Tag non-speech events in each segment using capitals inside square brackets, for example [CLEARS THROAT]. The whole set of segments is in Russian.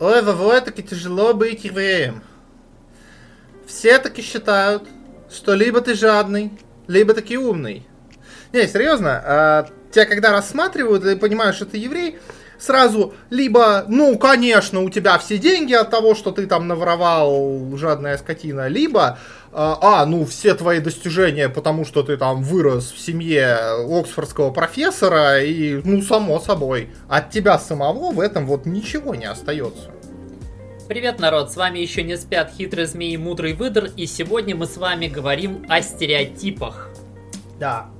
Ой, Вовой, таки тяжело быть евреем. Все таки считают, что либо ты жадный, либо таки умный. Не, серьезно, а, тебя когда рассматривают и понимают, что ты еврей, сразу либо, ну, конечно, у тебя все деньги от того, что ты там наворовал, жадная скотина, либо, а, а, ну, все твои достижения, потому что ты там вырос в семье оксфордского профессора, и, ну, само собой, от тебя самого в этом вот ничего не остается. Привет, народ, с вами еще не спят хитрый змей и мудрый выдр, и сегодня мы с вами говорим о стереотипах. Да.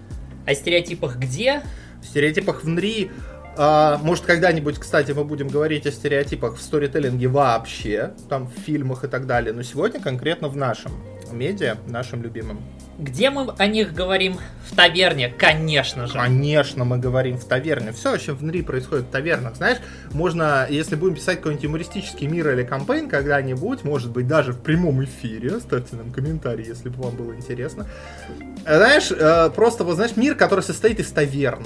О стереотипах где? В стереотипах внутри а, может, когда-нибудь, кстати, мы будем говорить о стереотипах в сторителлинге вообще, там в фильмах и так далее, но сегодня конкретно в нашем медиа, нашим любимым. Где мы о них говорим? В таверне, конечно же. Конечно, мы говорим в таверне. Все вообще внутри происходит в тавернах. Знаешь, можно, если будем писать какой-нибудь юмористический мир или кампейн когда-нибудь, может быть, даже в прямом эфире, оставьте нам комментарий, если бы вам было интересно. Знаешь, э, просто, вот знаешь, мир, который состоит из таверн.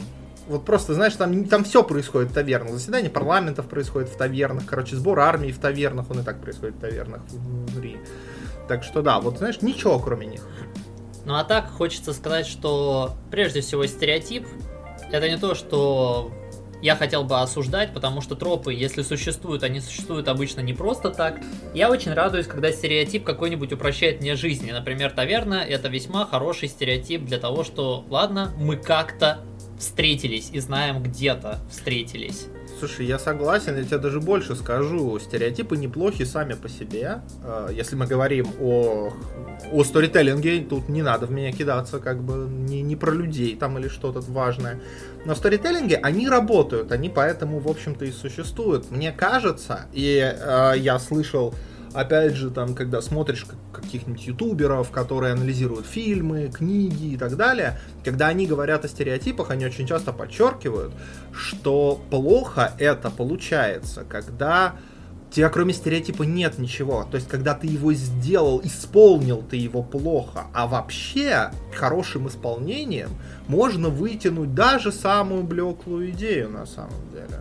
Вот просто, знаешь, там, там все происходит в тавернах. Заседание парламентов происходит в тавернах. Короче, сбор армии в тавернах. Он и так происходит в тавернах внутри. Так что да, вот знаешь, ничего кроме них. Ну а так хочется сказать, что прежде всего стереотип это не то, что я хотел бы осуждать, потому что тропы, если существуют, они существуют обычно не просто так. Я очень радуюсь, когда стереотип какой-нибудь упрощает мне жизнь. Например, таверна это весьма хороший стереотип для того, что, ладно, мы как-то встретились и знаем где-то встретились. Слушай, я согласен, я тебе даже больше скажу. Стереотипы неплохи сами по себе. А, если мы говорим о, о сторителлинге, тут не надо в меня кидаться, как бы не, не про людей там или что-то важное. Но в сторителлинге они работают, они поэтому, в общем-то, и существуют. Мне кажется, и э, я слышал опять же, там, когда смотришь каких-нибудь ютуберов, которые анализируют фильмы, книги и так далее, когда они говорят о стереотипах, они очень часто подчеркивают, что плохо это получается, когда тебя кроме стереотипа нет ничего. То есть, когда ты его сделал, исполнил ты его плохо. А вообще, хорошим исполнением можно вытянуть даже самую блеклую идею на самом деле.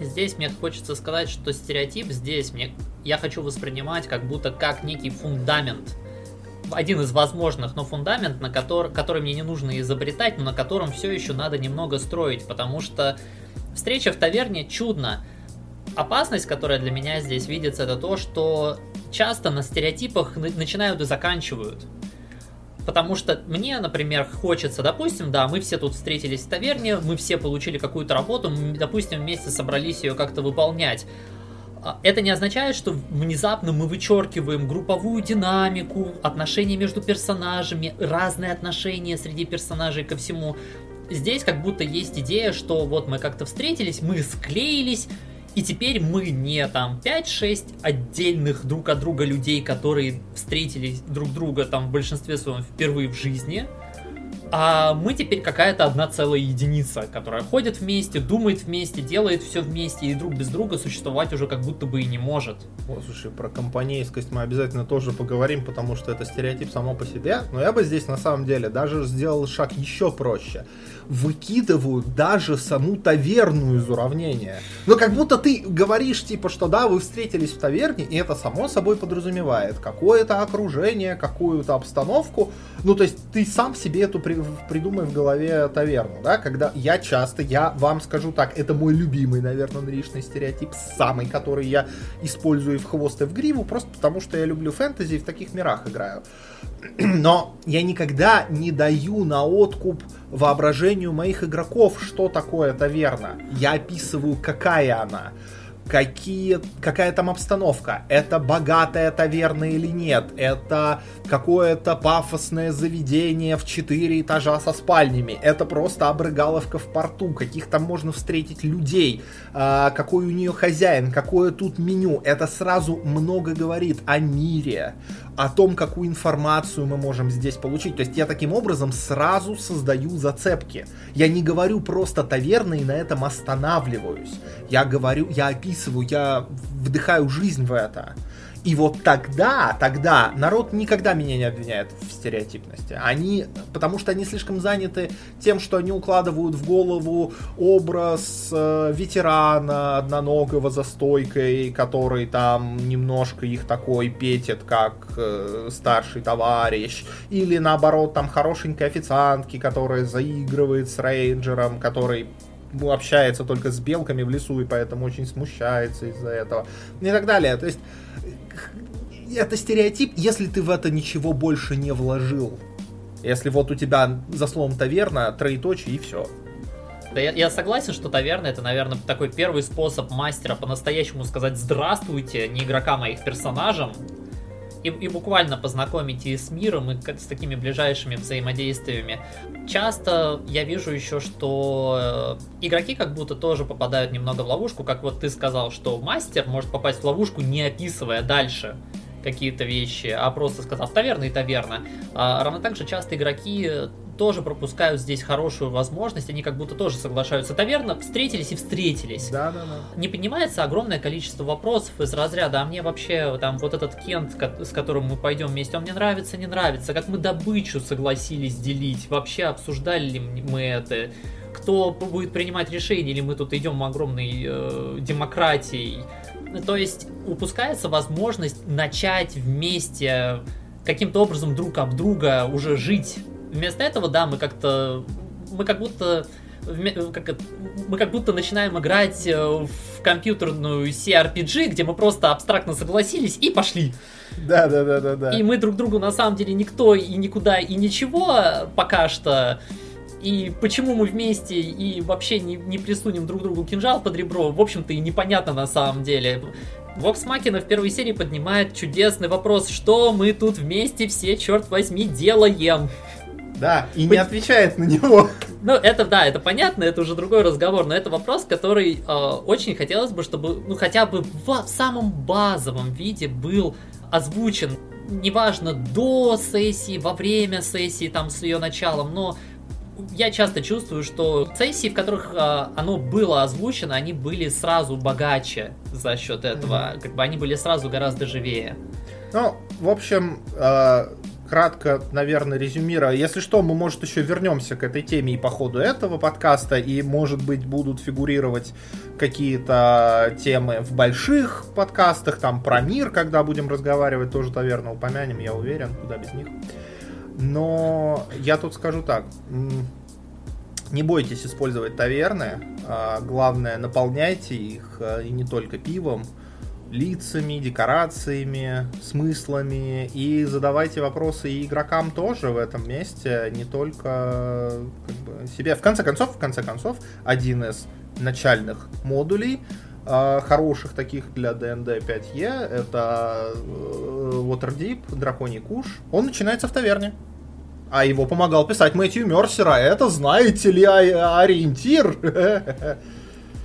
Здесь мне хочется сказать, что стереотип здесь мне я хочу воспринимать как будто как некий фундамент. Один из возможных, но фундамент, на который, который мне не нужно изобретать, но на котором все еще надо немного строить, потому что встреча в таверне чудно. Опасность, которая для меня здесь видится, это то, что часто на стереотипах начинают и заканчивают. Потому что мне, например, хочется, допустим, да, мы все тут встретились в таверне, мы все получили какую-то работу, мы, допустим, вместе собрались ее как-то выполнять. А, это не означает, что внезапно мы вычеркиваем групповую динамику, отношения между персонажами, разные отношения среди персонажей ко всему. Здесь как будто есть идея, что вот мы как-то встретились, мы склеились, и теперь мы не там 5-6 отдельных друг от друга людей, которые встретились друг друга там в большинстве своем впервые в жизни, а мы теперь какая-то одна целая единица, которая ходит вместе, думает вместе, делает все вместе, и друг без друга существовать уже как будто бы и не может. О, слушай, про компанейскость мы обязательно тоже поговорим, потому что это стереотип само по себе. Но я бы здесь на самом деле даже сделал шаг еще проще. Выкидывают даже саму таверну из уравнения. Ну, как будто ты говоришь, типа, что да, вы встретились в таверне, и это само собой подразумевает какое-то окружение, какую-то обстановку. Ну, то есть ты сам себе эту при придумай в голове таверну, да, когда я часто, я вам скажу так, это мой любимый, наверное, нришный стереотип, самый, который я использую в хвост и в гриву, просто потому что я люблю фэнтези и в таких мирах играю. [CLEARS THROAT] Но я никогда не даю на откуп воображению моих игроков, что такое таверна. Я описываю, какая она. Какие, какая там обстановка, это богатая таверна или нет, это какое-то пафосное заведение в четыре этажа со спальнями, это просто обрыгаловка в порту, каких там можно встретить людей, э, какой у нее хозяин, какое тут меню, это сразу много говорит о мире, о том, какую информацию мы можем здесь получить. То есть я таким образом сразу создаю зацепки. Я не говорю просто таверны и на этом останавливаюсь. Я говорю, я описываю я вдыхаю жизнь в это. И вот тогда, тогда народ никогда меня не обвиняет в стереотипности. Они, потому что они слишком заняты тем, что они укладывают в голову образ э, ветерана одноногого за стойкой, который там немножко их такой петит, как э, старший товарищ. Или наоборот, там хорошенькой официантки, которая заигрывает с рейнджером, который общается только с белками в лесу и поэтому очень смущается из-за этого. И так далее. То есть это стереотип, если ты в это ничего больше не вложил. Если вот у тебя за словом таверна, троеточие и все. Да я, я согласен, что таверна это, наверное, такой первый способ мастера по-настоящему сказать здравствуйте не игрокам, а их персонажам. И, и буквально познакомить и с миром, и с такими ближайшими взаимодействиями. Часто я вижу еще, что э, игроки как будто тоже попадают немного в ловушку, как вот ты сказал, что мастер может попасть в ловушку, не описывая дальше какие-то вещи, а просто сказав таверна и таверна. А, равно так же часто игроки тоже пропускают здесь хорошую возможность, они как будто тоже соглашаются. Таверна встретились и встретились. Да, да, да. Не поднимается огромное количество вопросов из разряда, а мне вообще там вот этот Кент, с которым мы пойдем вместе, он мне нравится, не нравится, как мы добычу согласились делить, вообще обсуждали ли мы это, кто будет принимать решения, или мы тут идем огромной э, демократией. То есть упускается возможность начать вместе каким-то образом друг об друга уже жить. Вместо этого, да, мы как-то... Мы как будто как, мы как будто начинаем играть э, в компьютерную CRPG, где мы просто абстрактно согласились и пошли. Да, да, да, да, да. И мы друг другу на самом деле никто и никуда и ничего пока что и почему мы вместе и вообще не, не присунем друг другу кинжал под ребро, в общем-то и непонятно на самом деле. Вокс Макина в первой серии поднимает чудесный вопрос, что мы тут вместе все, черт возьми, делаем. Да, и не отвечает на него. Ну, это да, это понятно, это уже другой разговор, но это вопрос, который э, очень хотелось бы, чтобы, ну, хотя бы в, в самом базовом виде был озвучен. Неважно, до сессии, во время сессии, там, с ее началом, но я часто чувствую, что сессии, в которых э, оно было озвучено, они были сразу богаче за счет этого. Mm-hmm. Как бы они были сразу гораздо живее. Ну, в общем, э, кратко, наверное, резюмируя. Если что, мы, может, еще вернемся к этой теме и по ходу этого подкаста, и, может быть, будут фигурировать какие-то темы в больших подкастах, там, про мир, когда будем разговаривать, тоже, наверное, упомянем, я уверен, куда без них. Но я тут скажу так. Не бойтесь использовать таверны. А, главное, наполняйте их а, и не только пивом, лицами, декорациями, смыслами. И задавайте вопросы и игрокам тоже в этом месте, не только как бы, себе. В конце концов, в конце концов, один из начальных модулей а, хороших таких для D&D 5e, это э, Waterdeep, Драконий Куш. Он начинается в таверне. А его помогал писать Мэтью Мерсера. Это, знаете ли, ориентир. [LAUGHS]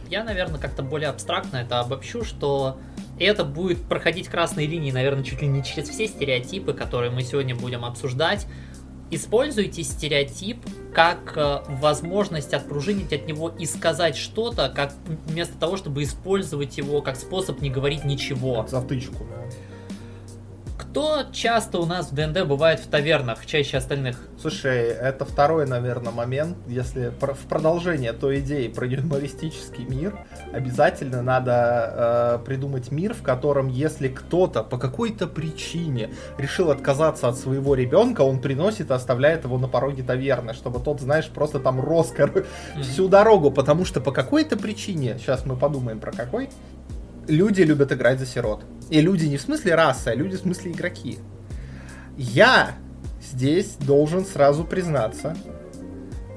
Я, наверное, как-то более абстрактно это обобщу, что это будет проходить красные линии, наверное, чуть ли не через все стереотипы, которые мы сегодня будем обсуждать. Используйте стереотип как э, возможность отпружинить от него и сказать что-то, как вместо того, чтобы использовать его как способ не говорить ничего. Затычку, да. Кто часто у нас в ДНД бывает в тавернах, чаще остальных? Слушай, это второй, наверное, момент. Если в продолжение той идеи про юмористический мир, обязательно надо э, придумать мир, в котором, если кто-то по какой-то причине решил отказаться от своего ребенка, он приносит и оставляет его на пороге таверны, чтобы тот, знаешь, просто там рос mm-hmm. всю дорогу, потому что по какой-то причине, сейчас мы подумаем про какой, люди любят играть за сирот. И люди не в смысле расы, а люди в смысле игроки. Я здесь должен сразу признаться,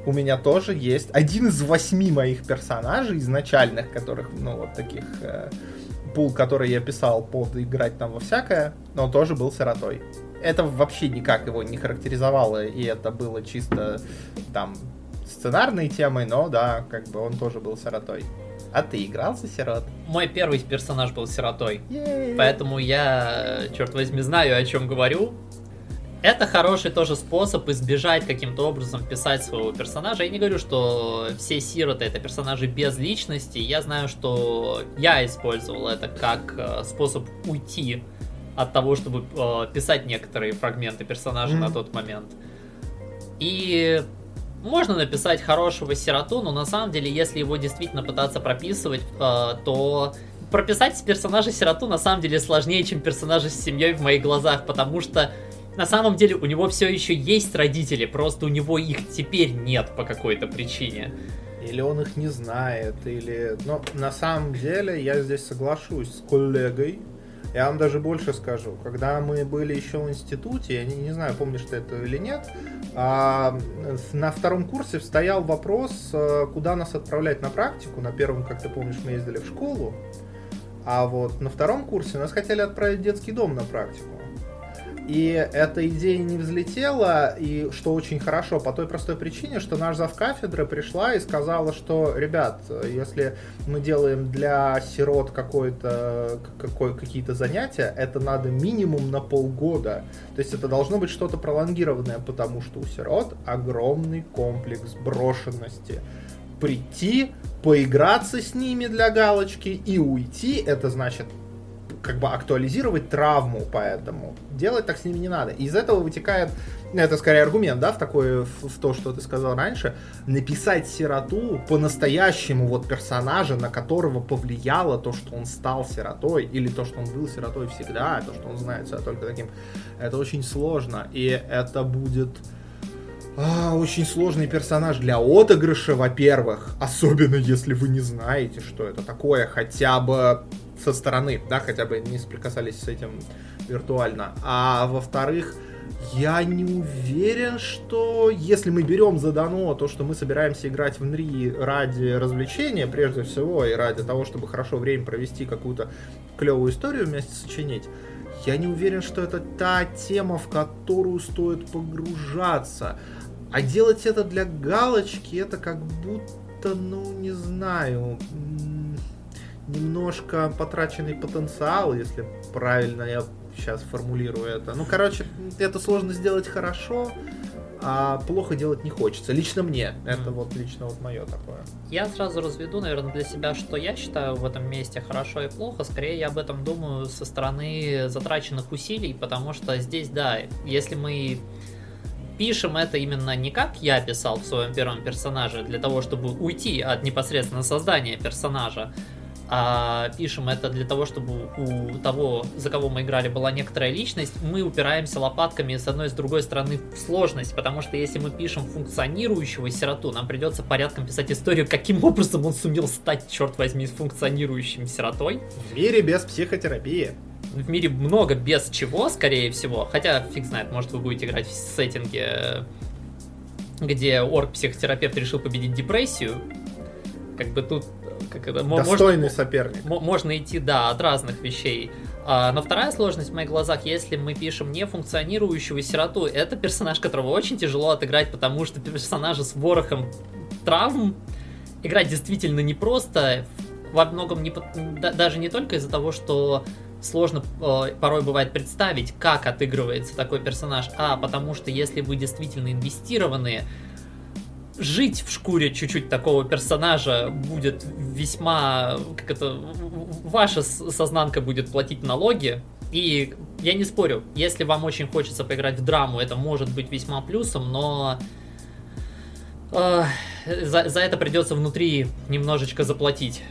у меня тоже есть один из восьми моих персонажей изначальных, которых, ну, вот таких э, пул, который я писал под играть там во всякое, но тоже был сиротой. Это вообще никак его не характеризовало, и это было чисто там сценарной темой, но да, как бы он тоже был сиротой. А ты играл за сирот? Мой первый персонаж был сиротой. Поэтому я, черт возьми, знаю, о чем говорю. это хороший тоже способ избежать каким-то образом писать своего персонажа. Я не говорю, что все сироты это персонажи без личности. Я знаю, что я использовал это как э, способ уйти от того, чтобы э, писать некоторые фрагменты персонажа mm-hmm. на тот момент. И можно написать хорошего сироту, но на самом деле, если его действительно пытаться прописывать, э, то прописать персонажа сироту на самом деле сложнее, чем персонажа с семьей в моих глазах, потому что на самом деле у него все еще есть родители, просто у него их теперь нет по какой-то причине. Или он их не знает, или... Но на самом деле я здесь соглашусь с коллегой. Я вам даже больше скажу. Когда мы были еще в институте, я не, не знаю, помнишь ты это или нет, а, на втором курсе стоял вопрос, э, куда нас отправлять на практику. На первом, как ты помнишь, мы ездили в школу. А вот на втором курсе нас хотели отправить в детский дом на практику. И эта идея не взлетела, и что очень хорошо, по той простой причине, что наш зав кафедры пришла и сказала, что, ребят, если мы делаем для сирот какое-то, какое, какие-то занятия, это надо минимум на полгода. То есть это должно быть что-то пролонгированное, потому что у сирот огромный комплекс брошенности. Прийти, поиграться с ними для галочки и уйти, это значит как бы актуализировать травму, поэтому делать так с ними не надо. Из этого вытекает, ну, это скорее аргумент, да, в такое, в, в то, что ты сказал раньше, написать сироту по-настоящему вот персонажа, на которого повлияло то, что он стал сиротой, или то, что он был сиротой всегда, то, что он знает себя только таким, это очень сложно, и это будет... А, очень сложный персонаж для отыгрыша, во-первых, особенно если вы не знаете, что это такое, хотя бы со стороны, да, хотя бы не соприкасались с этим виртуально. А во-вторых, я не уверен, что если мы берем задано то, что мы собираемся играть в НРИ ради развлечения, прежде всего, и ради того, чтобы хорошо время провести, какую-то клевую историю вместе сочинить, я не уверен, что это та тема, в которую стоит погружаться. А делать это для галочки, это как будто, ну, не знаю, немножко потраченный потенциал, если правильно я сейчас формулирую это. Ну, короче, это сложно сделать хорошо, а плохо делать не хочется. Лично мне. Это вот лично вот мое такое. Я сразу разведу, наверное, для себя, что я считаю в этом месте хорошо и плохо. Скорее я об этом думаю со стороны затраченных усилий, потому что здесь, да, если мы пишем это именно не как я писал в своем первом персонаже, для того, чтобы уйти от непосредственно создания персонажа, а пишем это для того, чтобы у того, за кого мы играли, была некоторая личность, мы упираемся лопатками с одной и с другой стороны в сложность, потому что если мы пишем функционирующего сироту, нам придется порядком писать историю, каким образом он сумел стать, черт возьми, функционирующим сиротой. В мире без психотерапии. В мире много без чего, скорее всего, хотя фиг знает, может вы будете играть в сеттинге, где орг-психотерапевт решил победить депрессию, как бы тут как это, Достойный можно, соперник. Можно идти, да, от разных вещей. А, но вторая сложность в моих глазах, если мы пишем не функционирующего сироту, это персонаж, которого очень тяжело отыграть, потому что персонажа с ворохом травм играть действительно непросто, во многом не, даже не только из-за того, что сложно э, порой бывает представить, как отыгрывается такой персонаж, а потому что если вы действительно инвестированные, жить в шкуре чуть-чуть такого персонажа будет весьма, как это, ваша сознанка будет платить налоги, и я не спорю, если вам очень хочется поиграть в драму, это может быть весьма плюсом, но э, за, за это придется внутри немножечко заплатить.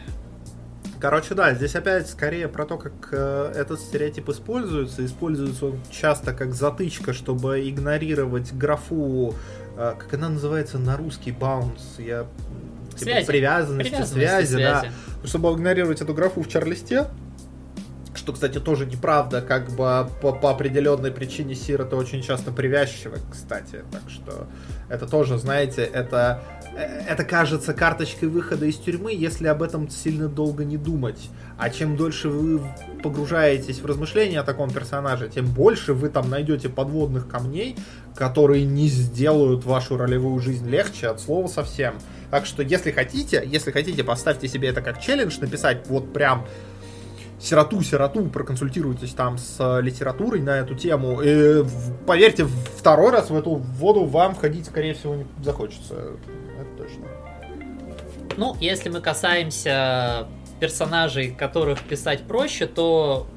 Короче, да, здесь опять скорее про то, как э, этот стереотип используется. Используется он часто как затычка, чтобы игнорировать графу как она называется на русский, баунс, я типа, связи. привязанности, привязанности связи, связи, да. Чтобы игнорировать эту графу в чарлисте, что, кстати, тоже неправда, как бы по, по определенной причине Сир это очень часто привязчиво, кстати, так что это тоже, знаете, это Э, это кажется карточкой выхода из тюрьмы, если об этом сильно долго не думать. А чем дольше вы погружаетесь в размышления о таком персонаже, тем больше вы там найдете подводных камней, которые не сделают вашу ролевую жизнь легче от слова совсем. Так что, если хотите, если хотите, поставьте себе это как челлендж, написать вот прям сироту, сироту, проконсультируйтесь там с литературой на эту тему. И, поверьте, второй раз в эту воду вам ходить, скорее всего, не захочется. Это точно. Ну, если мы касаемся персонажей, которых писать проще, то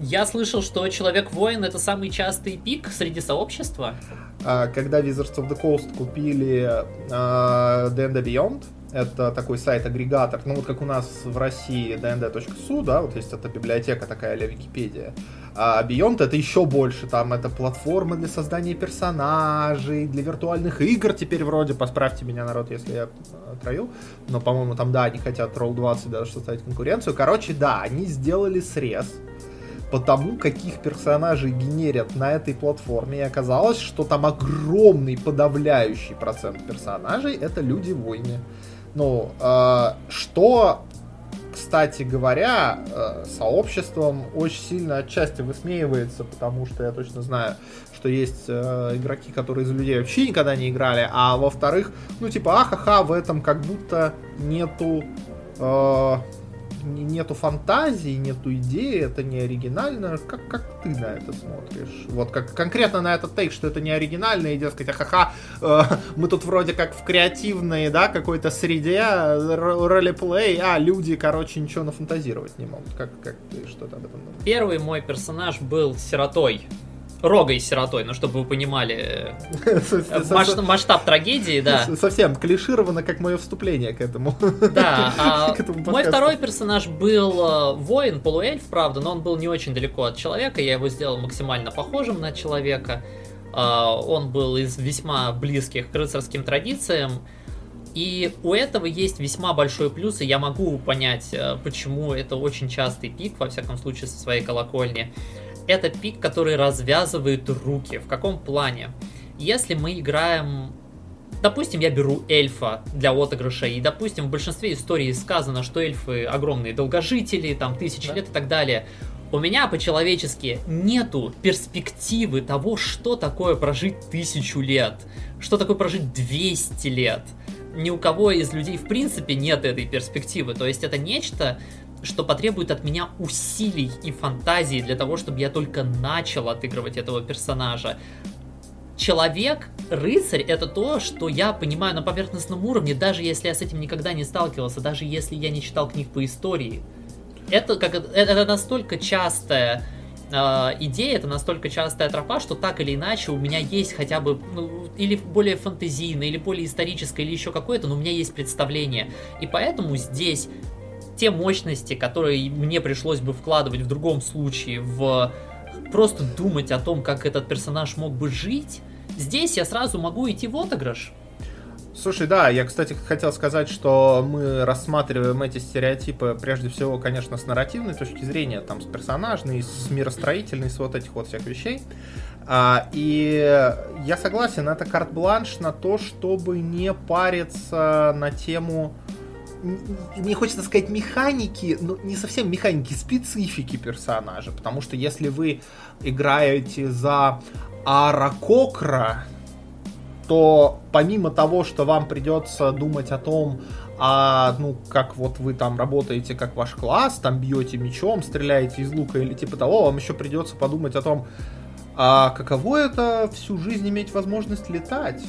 я слышал, что Человек-воин это самый частый пик среди сообщества. А, когда Wizards of the Coast купили uh, D&D Beyond, это такой сайт-агрегатор, ну вот как у нас в России dnd.su, да, вот есть эта библиотека такая а Википедия. А Beyond это еще больше, там это платформа для создания персонажей, для виртуальных игр теперь вроде, посправьте меня, народ, если я трою, но, по-моему, там, да, они хотят Roll20 даже составить конкуренцию. Короче, да, они сделали срез, потому каких персонажей генерят на этой платформе. И оказалось, что там огромный подавляющий процент персонажей это люди-войны. Ну, э, что, кстати говоря, э, сообществом очень сильно отчасти высмеивается, потому что я точно знаю, что есть э, игроки, которые из людей вообще никогда не играли, а во-вторых, ну типа, ахаха, в этом как будто нету э, нету фантазии, нету идеи, это не оригинально. Как, как ты на это смотришь? Вот как конкретно на этот тейк, что это не оригинально, и дескать, ахаха, э, мы тут вроде как в креативной, да, какой-то среде, ролеплей, а люди, короче, ничего нафантазировать не могут. Как, как ты что-то об этом думаешь? Первый мой персонаж был сиротой Рогой сиротой, ну чтобы вы понимали [LAUGHS] масштаб, трагедии, да. Совсем клишировано, как мое вступление к этому. [LAUGHS] Да, а мой второй персонаж был э, воин, полуэльф, правда, но он был не очень далеко от человека, я его сделал максимально похожим на человека. А, он был из весьма близких к рыцарским традициям, и у этого есть весьма большой плюс, и я могу понять, э, почему это очень частый пик, во всяком случае, со своей колокольни это пик, который развязывает руки. В каком плане? Если мы играем Допустим, я беру эльфа для отыгрыша, и, допустим, в большинстве историй сказано, что эльфы огромные долгожители, там, тысячи да. лет и так далее. У меня по-человечески нету перспективы того, что такое прожить тысячу лет, что такое прожить 200 лет. Ни у кого из людей, в принципе, нет этой перспективы. То есть это нечто, что потребует от меня усилий и фантазии для того, чтобы я только начал отыгрывать этого персонажа. Человек, рыцарь, это то, что я понимаю на поверхностном уровне, даже если я с этим никогда не сталкивался, даже если я не читал книг по истории. Это, как, это настолько частая э, идея, это настолько частая тропа, что так или иначе у меня есть хотя бы ну, или более фантазийное, или более историческое, или еще какое-то, но у меня есть представление. И поэтому здесь те мощности, которые мне пришлось бы вкладывать в другом случае в просто думать о том, как этот персонаж мог бы жить, здесь я сразу могу идти в отыгрыш. Слушай, да, я, кстати, хотел сказать, что мы рассматриваем эти стереотипы прежде всего, конечно, с нарративной точки зрения, там, с персонажной, с миростроительной, с вот этих вот всех вещей. А, и я согласен, это карт-бланш на то, чтобы не париться на тему мне хочется сказать механики, но не совсем механики, специфики персонажа. Потому что если вы играете за Ара Кокра, то помимо того, что вам придется думать о том, а, ну, как вот вы там работаете, как ваш класс, там бьете мечом, стреляете из лука или типа того, вам еще придется подумать о том, а каково это всю жизнь иметь возможность летать?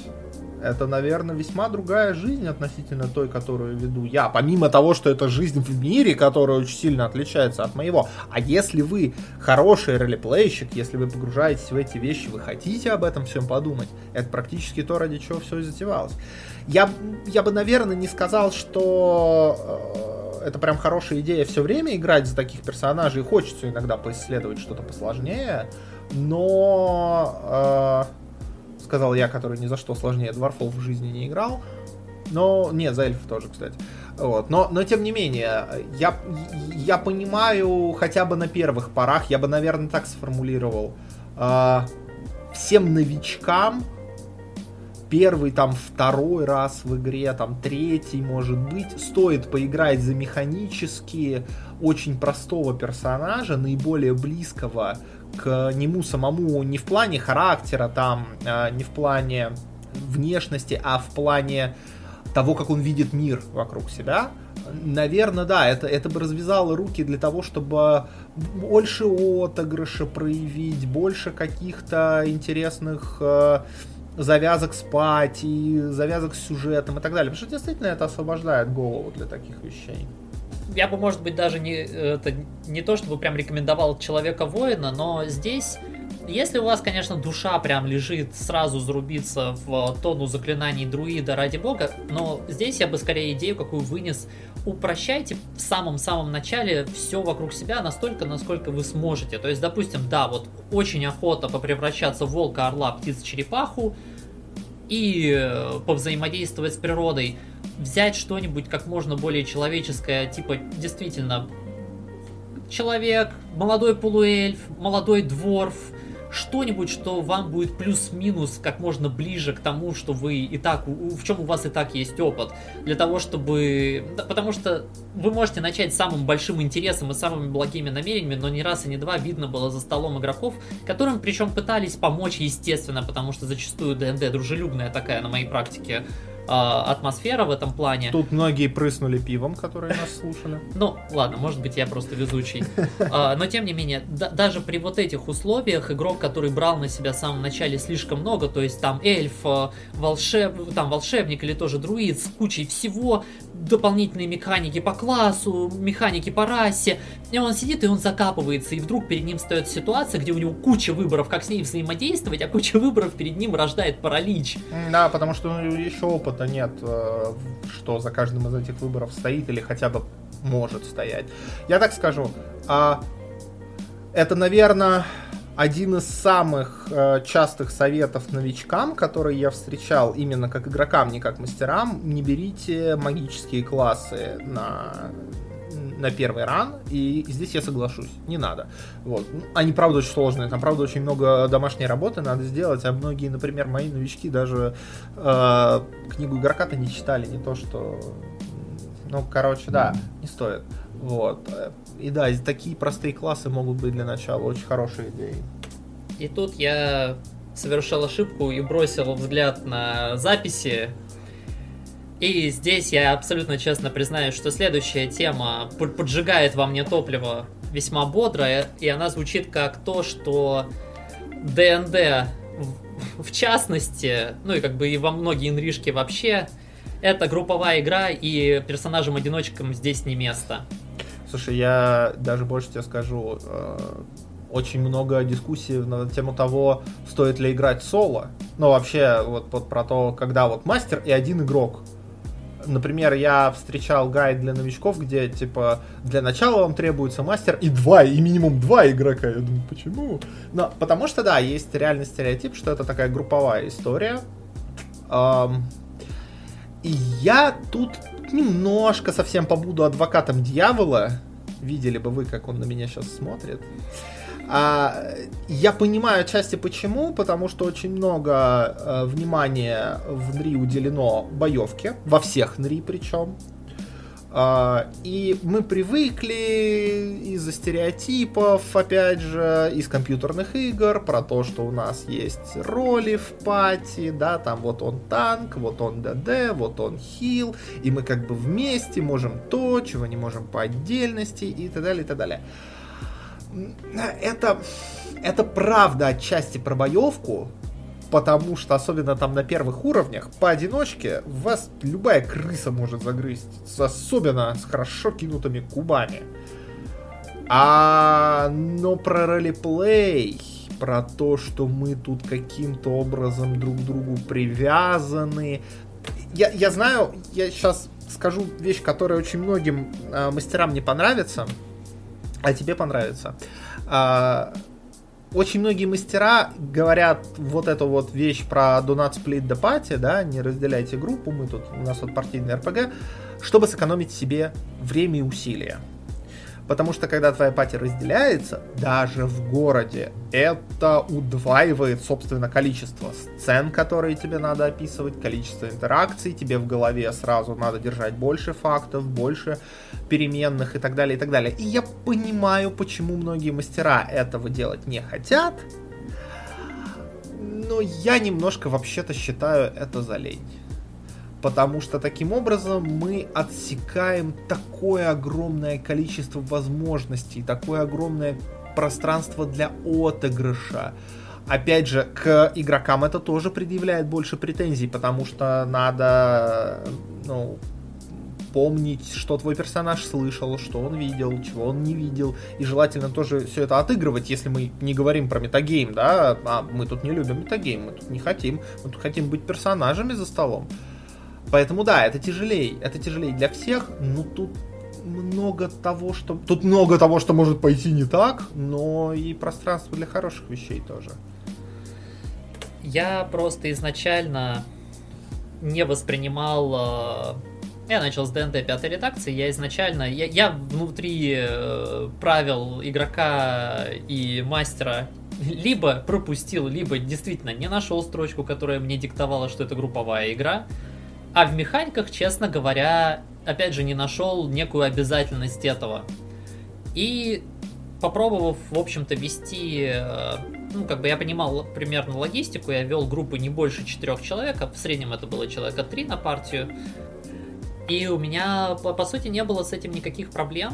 Это, наверное, весьма другая жизнь относительно той, которую веду я. Помимо того, что это жизнь в мире, которая очень сильно отличается от моего. А если вы хороший ролеплейщик, если вы погружаетесь в эти вещи, вы хотите об этом всем подумать, это практически то, ради чего все и затевалось. Я, я бы, наверное, не сказал, что э, это прям хорошая идея все время играть за таких персонажей. Хочется иногда поисследовать что-то посложнее. Но... Э, сказал я, который ни за что сложнее дворфов в жизни не играл. Но, нет, за эльфов тоже, кстати. Вот. Но, но тем не менее, я, я понимаю хотя бы на первых порах, я бы, наверное, так сформулировал. Э, всем новичкам первый, там, второй раз в игре, там, третий, может быть, стоит поиграть за механически очень простого персонажа, наиболее близкого к нему самому не в плане характера, там, а, не в плане внешности, а в плане того, как он видит мир вокруг себя, наверное, да, это, это бы развязало руки для того, чтобы больше отыгрыша проявить, больше каких-то интересных э, завязок с пати, завязок с сюжетом и так далее. Потому что действительно это освобождает голову для таких вещей. Я бы, может быть, даже не, это, не то, чтобы прям рекомендовал Человека-воина, но здесь если у вас, конечно, душа прям лежит сразу зарубиться в тону заклинаний друида ради бога, но здесь я бы скорее идею какую вынес. Упрощайте в самом-самом начале все вокруг себя настолько, насколько вы сможете. То есть, допустим, да, вот очень охота попревращаться в волка, орла, птицу, черепаху и э, повзаимодействовать с природой. Взять что-нибудь как можно более человеческое, типа действительно человек, молодой полуэльф, молодой дворф, что-нибудь, что вам будет плюс-минус как можно ближе к тому, что вы и так, в чем у вас и так есть опыт. Для того, чтобы... Потому что вы можете начать самым большим интересом и самыми благими намерениями, но ни раз и не два видно было за столом игроков, которым причем пытались помочь, естественно, потому что зачастую ДНД дружелюбная такая на моей практике атмосфера в этом плане. Тут многие прыснули пивом, которые нас слушали. Ну, ладно, может быть, я просто везучий. А, но, тем не менее, даже при вот этих условиях игрок, который брал на себя в самом начале слишком много, то есть там эльф, а, волшеб, там волшебник или тоже друид с кучей всего, дополнительные механики по классу, механики по расе, и он сидит и он закапывается, и вдруг перед ним встает ситуация, где у него куча выборов, как с ней взаимодействовать, а куча выборов перед ним рождает паралич. Да, потому что еще опыта нет, э, что за каждым из этих выборов стоит или хотя бы может стоять. Я так скажу, а это, наверное, один из самых э, частых советов новичкам, которые я встречал именно как игрокам, не как мастерам, не берите магические классы на на первый ран, и здесь я соглашусь, не надо. Вот. Они, правда, очень сложные, там, правда, очень много домашней работы надо сделать, а многие, например, мои новички даже э, книгу игрока-то не читали, не то что... Ну, короче, да, не стоит. Вот. И да, такие простые классы могут быть для начала очень хорошей идеей. И тут я совершил ошибку и бросил взгляд на записи. И здесь я абсолютно честно признаюсь, что следующая тема поджигает во мне топливо весьма бодро, и она звучит как то, что ДНД в частности, ну и как бы и во многие инришки вообще, это групповая игра, и персонажам-одиночкам здесь не место. Слушай, я даже больше тебе скажу, э, очень много дискуссий на тему того, стоит ли играть соло. Ну, вообще, вот, вот про то, когда вот мастер и один игрок. Например, я встречал гайд для новичков, где, типа, для начала вам требуется мастер и два, и минимум два игрока. Я думаю, почему? Но, потому что, да, есть реальный стереотип, что это такая групповая история. Эм, и я тут немножко совсем побуду адвокатом дьявола. Видели бы вы, как он на меня сейчас смотрит. А, я понимаю отчасти почему, потому что очень много а, внимания в НРИ уделено боевке, во всех НРИ причем. Uh, и мы привыкли из-за стереотипов, опять же, из компьютерных игр, про то, что у нас есть роли в пати, да, там вот он танк, вот он ДД, вот он хил, и мы как бы вместе можем то, чего не можем по отдельности, и так далее, и так далее. Это, это правда отчасти про боевку, потому что, особенно там на первых уровнях, поодиночке вас любая крыса может загрызть, особенно с хорошо кинутыми кубами. А, но про ролеплей, про то, что мы тут каким-то образом друг к другу привязаны. Я, я знаю, я сейчас скажу вещь, которая очень многим э, мастерам не понравится, а тебе понравится. Э, очень многие мастера говорят вот эту вот вещь про do not split the да, не разделяйте группу, мы тут, у нас вот партийный РПГ, чтобы сэкономить себе время и усилия. Потому что когда твоя пати разделяется, даже в городе, это удваивает, собственно, количество сцен, которые тебе надо описывать, количество интеракций, тебе в голове сразу надо держать больше фактов, больше переменных и так далее, и так далее. И я понимаю, почему многие мастера этого делать не хотят, но я немножко вообще-то считаю это за лень. Потому что таким образом мы отсекаем такое огромное количество возможностей, такое огромное пространство для отыгрыша. Опять же, к игрокам это тоже предъявляет больше претензий, потому что надо, ну, помнить, что твой персонаж слышал, что он видел, чего он не видел. И желательно тоже все это отыгрывать, если мы не говорим про метагейм, да, а мы тут не любим метагейм, мы тут не хотим, мы тут хотим быть персонажами за столом. Поэтому да, это тяжелее, это тяжелее для всех, но тут много того, что... Тут много того, что может пойти не так, но и пространство для хороших вещей тоже. Я просто изначально не воспринимал... Э, я начал с ДНД пятой редакции, я изначально... Я, я внутри э, правил игрока и мастера либо пропустил, либо действительно не нашел строчку, которая мне диктовала, что это групповая игра. А в механиках, честно говоря, опять же, не нашел некую обязательность этого. И попробовав, в общем-то, вести, э, ну, как бы я понимал примерно логистику, я вел группы не больше четырех человек, а в среднем это было человека три на партию. И у меня, по, по сути, не было с этим никаких проблем,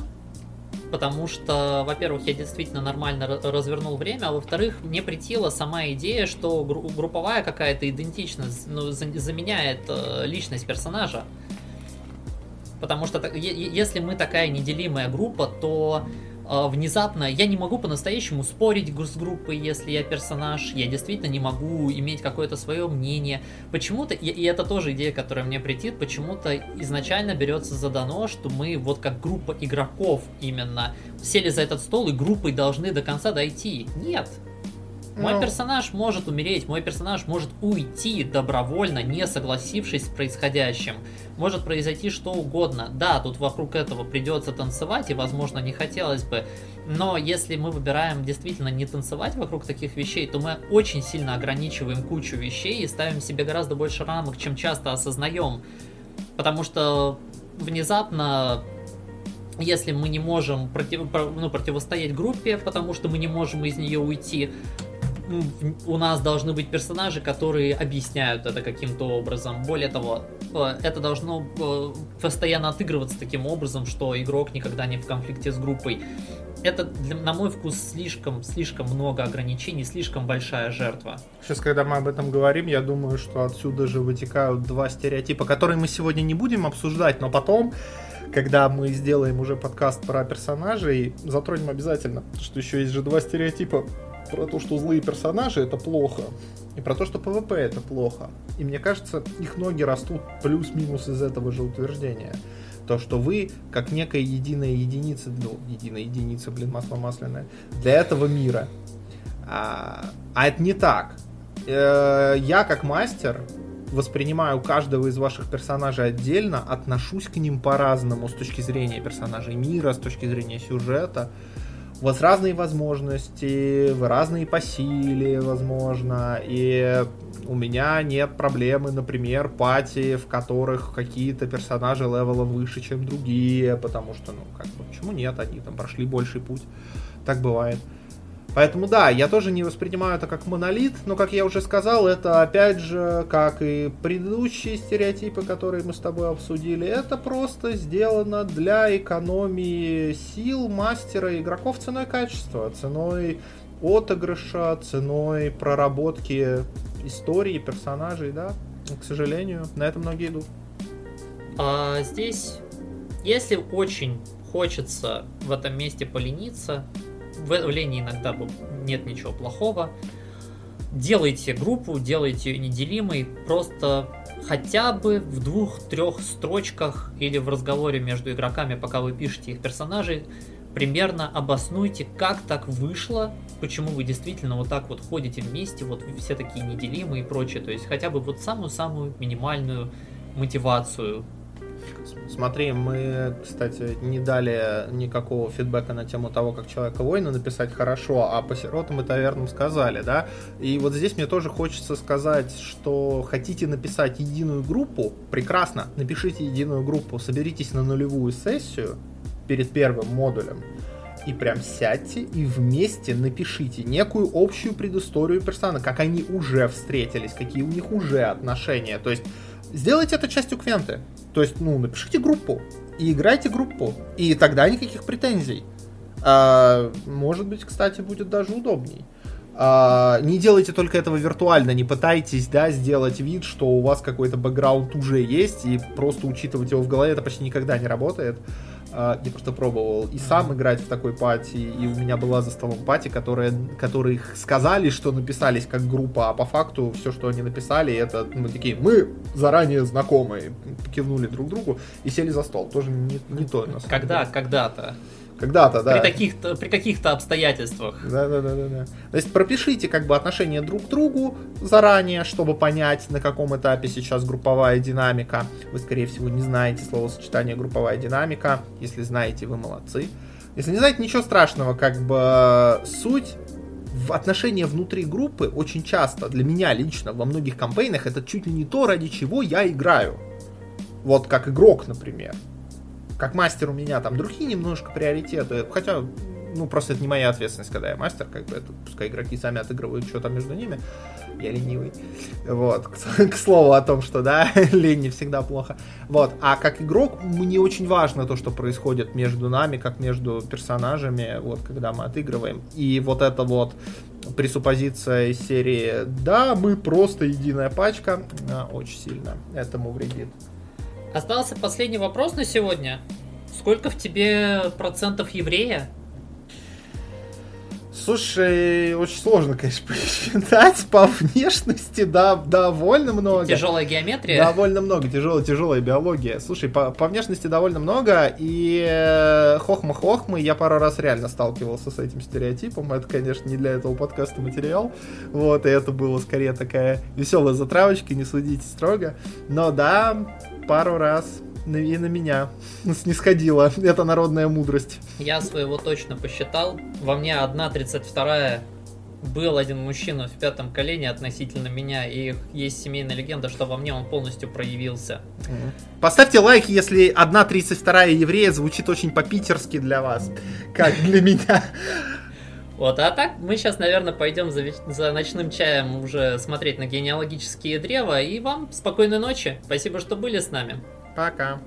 потому что, во-первых, я действительно нормально развернул время, а во-вторых, мне притила сама идея, что групповая какая-то идентичность ну, заменяет э, личность персонажа. Потому что если мы такая неделимая группа, то внезапно я не могу по-настоящему спорить с группой, если я персонаж, я действительно не могу иметь какое-то свое мнение. Почему-то, и, и это тоже идея, которая мне претит, почему-то изначально берется задано, что мы вот как группа игроков именно сели за этот стол и группой должны до конца дойти. Нет, мой ну... персонаж может умереть, мой персонаж может уйти добровольно, не согласившись с происходящим. Может произойти что угодно. Да, тут вокруг этого придется танцевать, и, возможно, не хотелось бы. Но если мы выбираем действительно не танцевать вокруг таких вещей, то мы очень сильно ограничиваем кучу вещей и ставим себе гораздо больше рамок, чем часто осознаем. Потому что внезапно если мы не можем против, ну, противостоять группе, потому что мы не можем из нее уйти, у нас должны быть персонажи, которые объясняют это каким-то образом. Более того, э, это должно э, постоянно отыгрываться таким образом, что игрок никогда не в конфликте с группой. Это, для, на мой вкус, слишком, слишком много ограничений, слишком большая жертва. Сейчас, когда мы об этом говорим, я думаю, что отсюда же вытекают два стереотипа, которые мы сегодня не будем обсуждать, но потом когда мы сделаем уже подкаст про персонажей, затронем обязательно, что еще есть же два стереотипа про то, что злые персонажи это плохо, и про то, что ПВП это плохо. И мне кажется, их ноги растут плюс-минус из этого же утверждения. То, что вы, как некая единая единица, ну, единая единица, блин, масло масляное, для этого мира. А, а это не так. Э, я, как мастер, воспринимаю каждого из ваших персонажей отдельно, отношусь к ним по-разному с точки зрения персонажей мира, с точки зрения сюжета у вас разные возможности, вы разные по силе, возможно, и у меня нет проблемы, например, пати, в которых какие-то персонажи левела выше, чем другие, потому что, ну, как бы, почему нет, они там прошли больший путь, так бывает. Поэтому да, я тоже не воспринимаю это как монолит, но, как я уже сказал, это опять же, как и предыдущие стереотипы, которые мы с тобой обсудили, это просто сделано для экономии сил мастера игроков ценой качества, ценой отыгрыша, ценой проработки истории, персонажей, да. К сожалению, на это многие идут. А здесь, если очень хочется в этом месте полениться, в, лени иногда нет ничего плохого. Делайте группу, делайте ее неделимой, просто хотя бы в двух-трех строчках или в разговоре между игроками, пока вы пишете их персонажей, примерно обоснуйте, как так вышло, почему вы действительно вот так вот ходите вместе, вот все такие неделимые и прочее. То есть хотя бы вот самую-самую минимальную мотивацию Смотри, мы, кстати, не дали никакого фидбэка на тему того, как человека воина написать хорошо, а по сиротам и тавернам сказали, да? И вот здесь мне тоже хочется сказать, что хотите написать единую группу, прекрасно, напишите единую группу, соберитесь на нулевую сессию перед первым модулем, и прям сядьте и вместе напишите некую общую предысторию персонажа, как они уже встретились, какие у них уже отношения. То есть сделайте это частью Квенты. То есть, ну, напишите группу и играйте группу. И тогда никаких претензий. А, может быть, кстати, будет даже удобней. А, не делайте только этого виртуально, не пытайтесь, да, сделать вид, что у вас какой-то бэкграунд уже есть, и просто учитывать его в голове, это почти никогда не работает. А, я просто пробовал и сам играть в такой пати, и у меня была за столом пати, которые, которые сказали, что написались как группа, а по факту все, что они написали, это мы такие, мы заранее знакомые, кивнули друг другу и сели за стол. Тоже не, не то. На Когда, когда-то. Когда-то, да. При, таких-то, при каких-то обстоятельствах. Да, да, да, да, да. То есть пропишите как бы отношение друг к другу заранее, чтобы понять, на каком этапе сейчас групповая динамика. Вы, скорее всего, не знаете словосочетание групповая динамика. Если знаете, вы молодцы. Если не знаете, ничего страшного, как бы суть в отношения внутри группы очень часто, для меня лично, во многих кампейнах, это чуть ли не то, ради чего я играю. Вот как игрок, например как мастер у меня там другие немножко приоритеты, хотя, ну, просто это не моя ответственность, когда я мастер, как бы это, пускай игроки сами отыгрывают что там между ними, я ленивый. Вот, к, к слову о том, что, да, [LAUGHS] лень не всегда плохо. Вот, а как игрок мне очень важно то, что происходит между нами, как между персонажами, вот, когда мы отыгрываем. И вот это вот пресуппозиция из серии «Да, мы просто единая пачка» очень сильно этому вредит. Остался последний вопрос на сегодня. Сколько в тебе процентов еврея? Слушай, очень сложно, конечно, [LAUGHS] посчитать по внешности, да, довольно много. Тяжелая геометрия? Довольно много, тяжелая, тяжелая биология. Слушай, по, по внешности довольно много, и э, хохма-хохмы я пару раз реально сталкивался с этим стереотипом. Это, конечно, не для этого подкаста материал. Вот, и это было скорее такая веселая затравочка, не судите строго. Но да, пару раз и на меня снисходила эта народная мудрость. Я своего точно посчитал. Во мне одна тридцать вторая был один мужчина в пятом колене относительно меня, и есть семейная легенда, что во мне он полностью проявился. Поставьте лайк, если одна тридцать вторая еврея звучит очень по-питерски для вас, как для меня. Вот, а так мы сейчас, наверное, пойдем за, за ночным чаем уже смотреть на генеалогические древа. И вам спокойной ночи. Спасибо, что были с нами. Пока.